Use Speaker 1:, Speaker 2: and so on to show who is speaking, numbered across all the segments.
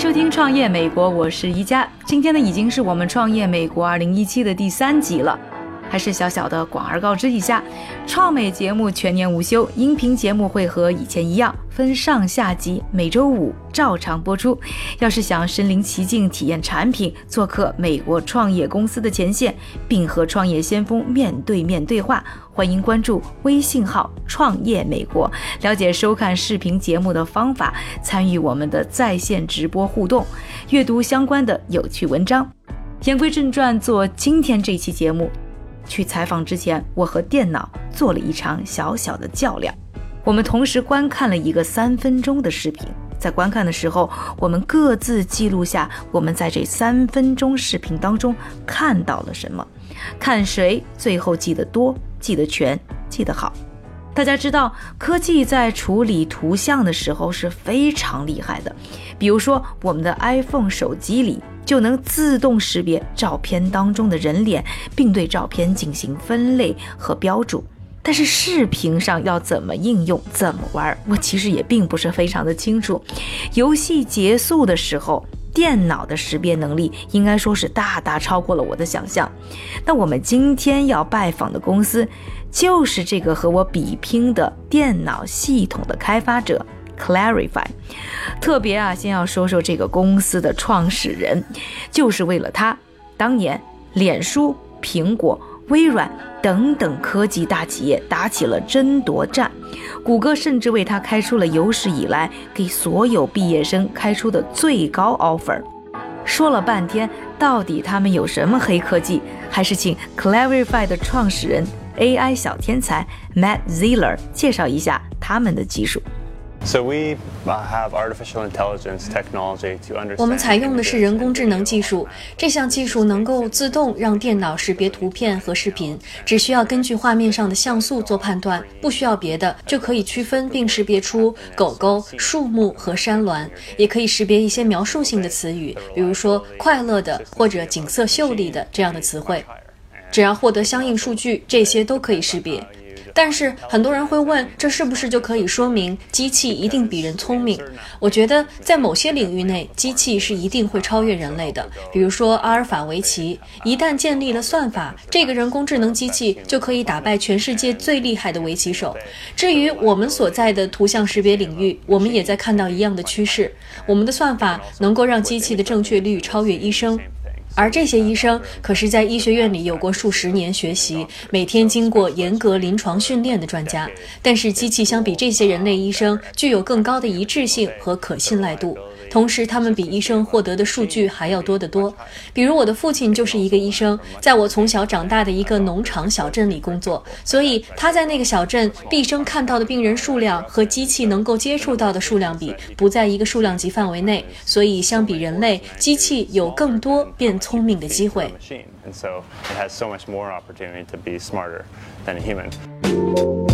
Speaker 1: 收听《创业美国》，我是宜家。今天呢，已经是我们《创业美国》二零一七的第三集了。还是小小的广而告之一下，创美节目全年无休，音频节目会和以前一样分上下集，每周五照常播出。要是想身临其境体验产品，做客美国创业公司的前线，并和创业先锋面对面对话，欢迎关注微信号“创业美国”，了解收看视频节目的方法，参与我们的在线直播互动，阅读相关的有趣文章。言归正传，做今天这期节目。去采访之前，我和电脑做了一场小小的较量。我们同时观看了一个三分钟的视频，在观看的时候，我们各自记录下我们在这三分钟视频当中看到了什么，看谁最后记得多、记得全、记得好。大家知道，科技在处理图像的时候是非常厉害的，比如说我们的 iPhone 手机里。就能自动识别照片当中的人脸，并对照片进行分类和标注。但是视频上要怎么应用、怎么玩，我其实也并不是非常的清楚。游戏结束的时候，电脑的识别能力应该说是大大超过了我的想象。那我们今天要拜访的公司，就是这个和我比拼的电脑系统的开发者。Clarify，特别啊，先要说说这个公司的创始人，就是为了他，当年脸书、苹果、微软等等科技大企业打起了争夺战，谷歌甚至为他开出了有史以来给所有毕业生开出的最高 offer。说了半天，到底他们有什么黑科技？还是请 Clarify 的创始人 AI 小天才 Matt Zeller 介绍一下他们的技术。
Speaker 2: So we have artificial intelligence technology to understand.
Speaker 3: 我们采用的是人工智能技术，这项技术能够自动让电脑识别图片和视频，只需要根据画面上的像素做判断，不需要别的，就可以区分并识别出狗狗、树木和山峦，也可以识别一些描述性的词语，比如说快乐的或者景色秀丽的这样的词汇。只要获得相应数据，这些都可以识别。但是很多人会问，这是不是就可以说明机器一定比人聪明？我觉得在某些领域内，机器是一定会超越人类的。比如说阿尔法围棋，一旦建立了算法，这个人工智能机器就可以打败全世界最厉害的围棋手。至于我们所在的图像识别领域，我们也在看到一样的趋势，我们的算法能够让机器的正确率超越医生。而这些医生可是在医学院里有过数十年学习，每天经过严格临床训练的专家。但是机器相比这些人类医生，具有更高的一致性和可信赖度。同时，他们比医生获得的数据还要多得多。比如，我的父亲就是一个医生，在我从小长大的一个农场小镇里工作，所以他在那个小镇毕生看到的病人数量和机器能够接触到的数量比，不在一个数量级范围内。所以，相比人类，机器有更多变聪明的机会。
Speaker 2: And so it has so much more opportunity to be smarter than a human.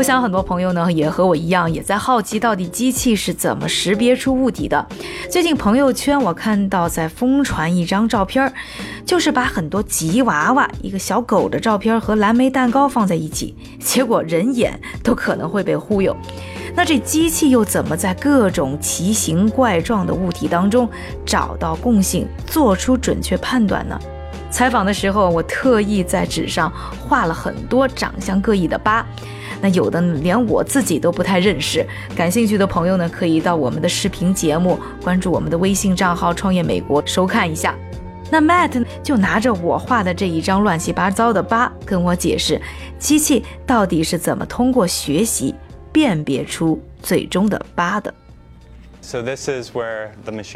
Speaker 1: 我想很多朋友呢也和我一样，也在好奇到底机器是怎么识别出物体的。最近朋友圈我看到在疯传一张照片，就是把很多吉娃娃、一个小狗的照片和蓝莓蛋糕放在一起，结果人眼都可能会被忽悠。那这机器又怎么在各种奇形怪状的物体当中找到共性，做出准确判断呢？采访的时候，我特意在纸上画了很多长相各异的疤。那有的连我自己都不太认识。感兴趣的朋友呢，可以到我们的视频节目，关注我们的微信账号“创业美国”收看一下。那 Matt 就拿着我画的这一张乱七八糟的疤，跟我解释机器到底是怎么通过学习辨别出最终的疤的。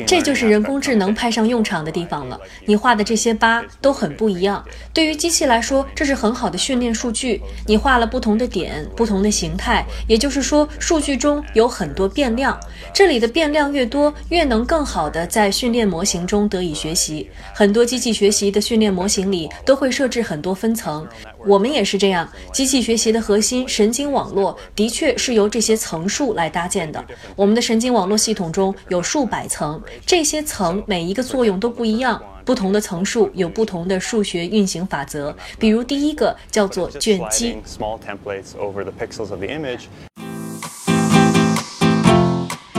Speaker 3: 这就是人工智能派上用场的地方了。你画的这些疤都很不一样，对于机器来说，这是很好的训练数据。你画了不同的点，不同的形态，也就是说，数据中有很多变量。这里的变量越多，越能更好的在训练模型中得以学习。很多机器学习的训练模型里都会设置很多分层，我们也是这样。机器学习的核心神经网络的确是由这些层数来搭建的。我们的神经网络系统中有数百层，这些层每一个作用都不一样。不同的层数有不同的数学运行法则，比如第一个叫做卷积
Speaker 2: sliding，small templates over the pixels of the image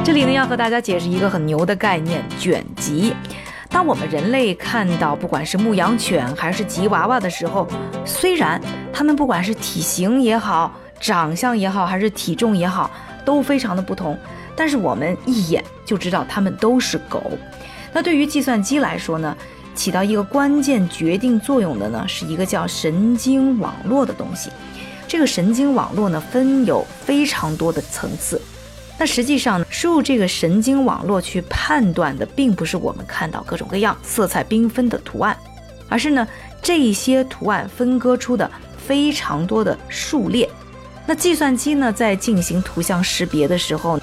Speaker 1: 这里呢要和大家解释一个很牛的概念——卷积。当我们人类看到不管是牧羊犬还是吉娃娃的时候，虽然它们不管是体型也好、长相也好，还是体重也好，都非常的不同，但是我们一眼就知道它们都是狗。那对于计算机来说呢，起到一个关键决定作用的呢，是一个叫神经网络的东西。这个神经网络呢，分有非常多的层次。那实际上呢，输入这个神经网络去判断的，并不是我们看到各种各样、色彩缤纷的图案，而是呢这些图案分割出的非常多的数列。那计算机呢，在进行图像识别的时候，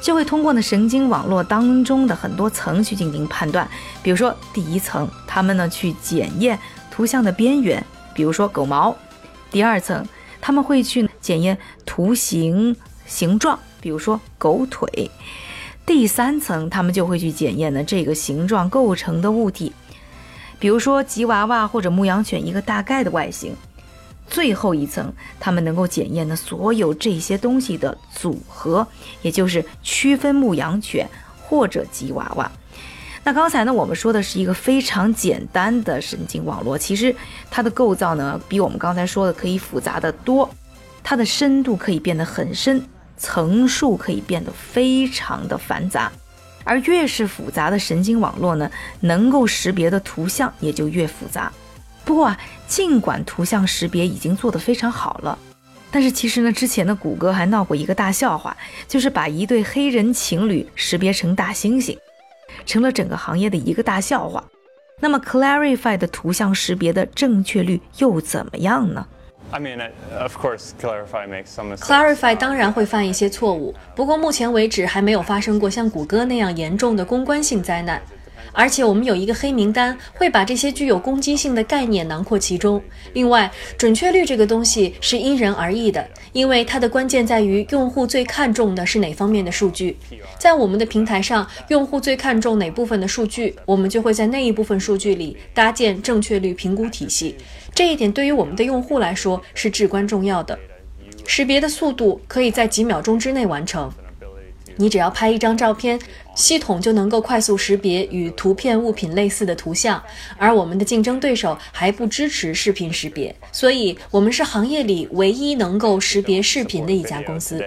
Speaker 1: 就会通过呢神经网络当中的很多层去进行判断。比如说第一层，他们呢去检验图像的边缘，比如说狗毛；第二层，他们会去检验图形形状，比如说狗腿；第三层，他们就会去检验呢这个形状构成的物体，比如说吉娃娃或者牧羊犬一个大概的外形。最后一层，他们能够检验呢所有这些东西的组合，也就是区分牧羊犬或者吉娃娃。那刚才呢，我们说的是一个非常简单的神经网络，其实它的构造呢，比我们刚才说的可以复杂的多，它的深度可以变得很深，层数可以变得非常的繁杂，而越是复杂的神经网络呢，能够识别的图像也就越复杂。不过啊，尽管图像识别已经做得非常好了，但是其实呢，之前的谷歌还闹过一个大笑话，就是把一对黑人情侣识别成大猩猩，成了整个行业的一个大笑话。那么 Clarify 的图像识别的正确率又怎么样呢？
Speaker 2: I mean, of course, Clarify makes some mistakes.
Speaker 3: Clarify 当然会犯一些错误，不过目前为止还没有发生过像谷歌那样严重的公关性灾难。而且我们有一个黑名单，会把这些具有攻击性的概念囊括其中。另外，准确率这个东西是因人而异的，因为它的关键在于用户最看重的是哪方面的数据。在我们的平台上，用户最看重哪部分的数据，我们就会在那一部分数据里搭建正确率评估体系。这一点对于我们的用户来说是至关重要的。识别的速度可以在几秒钟之内完成。你只要拍一张照片，系统就能够快速识别与图片物品类似的图像，而我们的竞争对手还不支持视频识别，所以我们是行业里唯一能够识别视频的一家公司。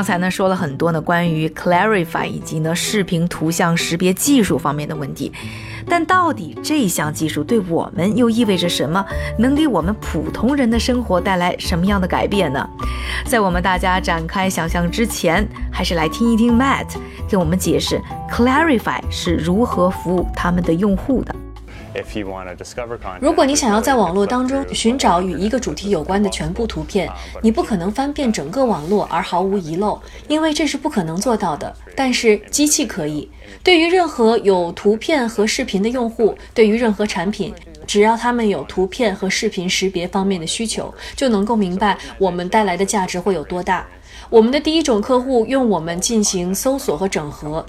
Speaker 1: 刚才呢说了很多呢关于 Clarify 以及呢视频图像识别技术方面的问题，但到底这项技术对我们又意味着什么？能给我们普通人的生活带来什么样的改变呢？在我们大家展开想象之前，还是来听一听 Matt 给我们解释 Clarify 是如何服务他们的用户的。
Speaker 3: 如果你想要在网络当中寻找与一个主题有关的全部图片，你不可能翻遍整个网络而毫无遗漏，因为这是不可能做到的。但是机器可以。对于任何有图片和视频的用户，对于任何产品，只要他们有图片和视频识别方面的需求，就能够明白我们带来的价值会有多大。我们的第一种客户用我们进行搜索和整合。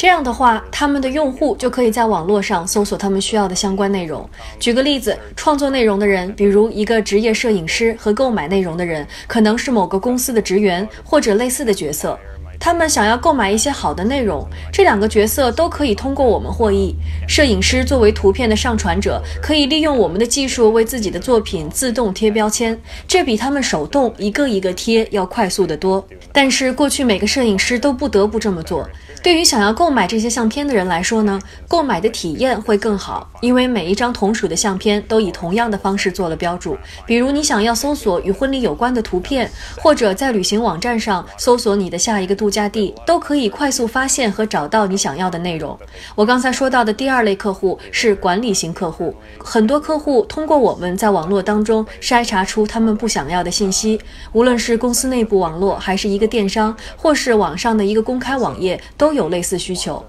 Speaker 3: 这样的话，他们的用户就可以在网络上搜索他们需要的相关内容。举个例子，创作内容的人，比如一个职业摄影师和购买内容的人，可能是某个公司的职员或者类似的角色。他们想要购买一些好的内容，这两个角色都可以通过我们获益。摄影师作为图片的上传者，可以利用我们的技术为自己的作品自动贴标签，这比他们手动一个一个贴要快速得多。但是过去每个摄影师都不得不这么做。对于想要购买这些相片的人来说呢，购买的体验会更好，因为每一张同属的相片都以同样的方式做了标注。比如你想要搜索与婚礼有关的图片，或者在旅行网站上搜索你的下一个度假地，都可以快速发现和找到你想要的内容。我刚才说到的第二类客户是管理型客户，很多客户通过我们在网络当中筛查出他们不想要的信息，无论是公司内部网络，还是一个电商，或是网上的一个公开网页，都都有类似需求。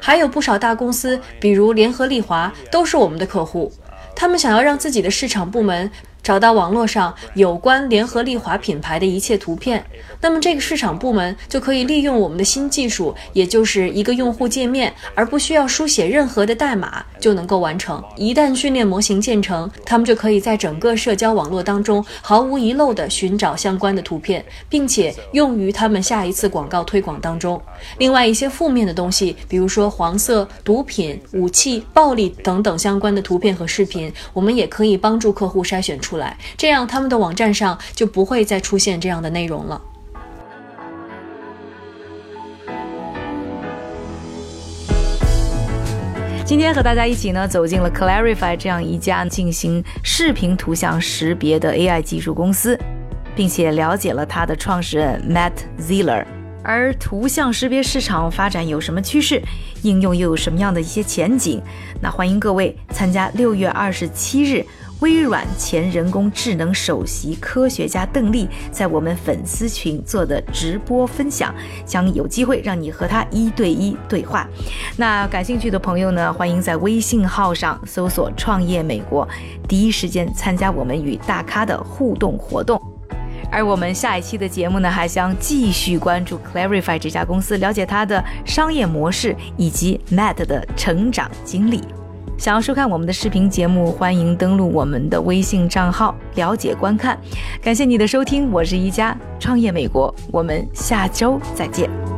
Speaker 3: 还有不少大公司，比如联合利华，都是我们的客户。他们想要让自己的市场部门。找到网络上有关联合利华品牌的一切图片，那么这个市场部门就可以利用我们的新技术，也就是一个用户界面，而不需要书写任何的代码就能够完成。一旦训练模型建成，他们就可以在整个社交网络当中毫无遗漏地寻找相关的图片，并且用于他们下一次广告推广当中。另外一些负面的东西，比如说黄色、毒品、武器、暴力等等相关的图片和视频，我们也可以帮助客户筛选出。出来，这样他们的网站上就不会再出现这样的内容了。
Speaker 1: 今天和大家一起呢，走进了 Clarify 这样一家进行视频图像识别的 AI 技术公司，并且了解了它的创始人 Matt Zeller。而图像识别市场发展有什么趋势，应用又有什么样的一些前景？那欢迎各位参加六月二十七日。微软前人工智能首席科学家邓丽在我们粉丝群做的直播分享，将有机会让你和他一对一对话。那感兴趣的朋友呢，欢迎在微信号上搜索“创业美国”，第一时间参加我们与大咖的互动活动。而我们下一期的节目呢，还将继续关注 Clarify 这家公司，了解它的商业模式以及 Matt 的成长经历。想要收看我们的视频节目，欢迎登录我们的微信账号了解观看。感谢你的收听，我是一加创业美国，我们下周再见。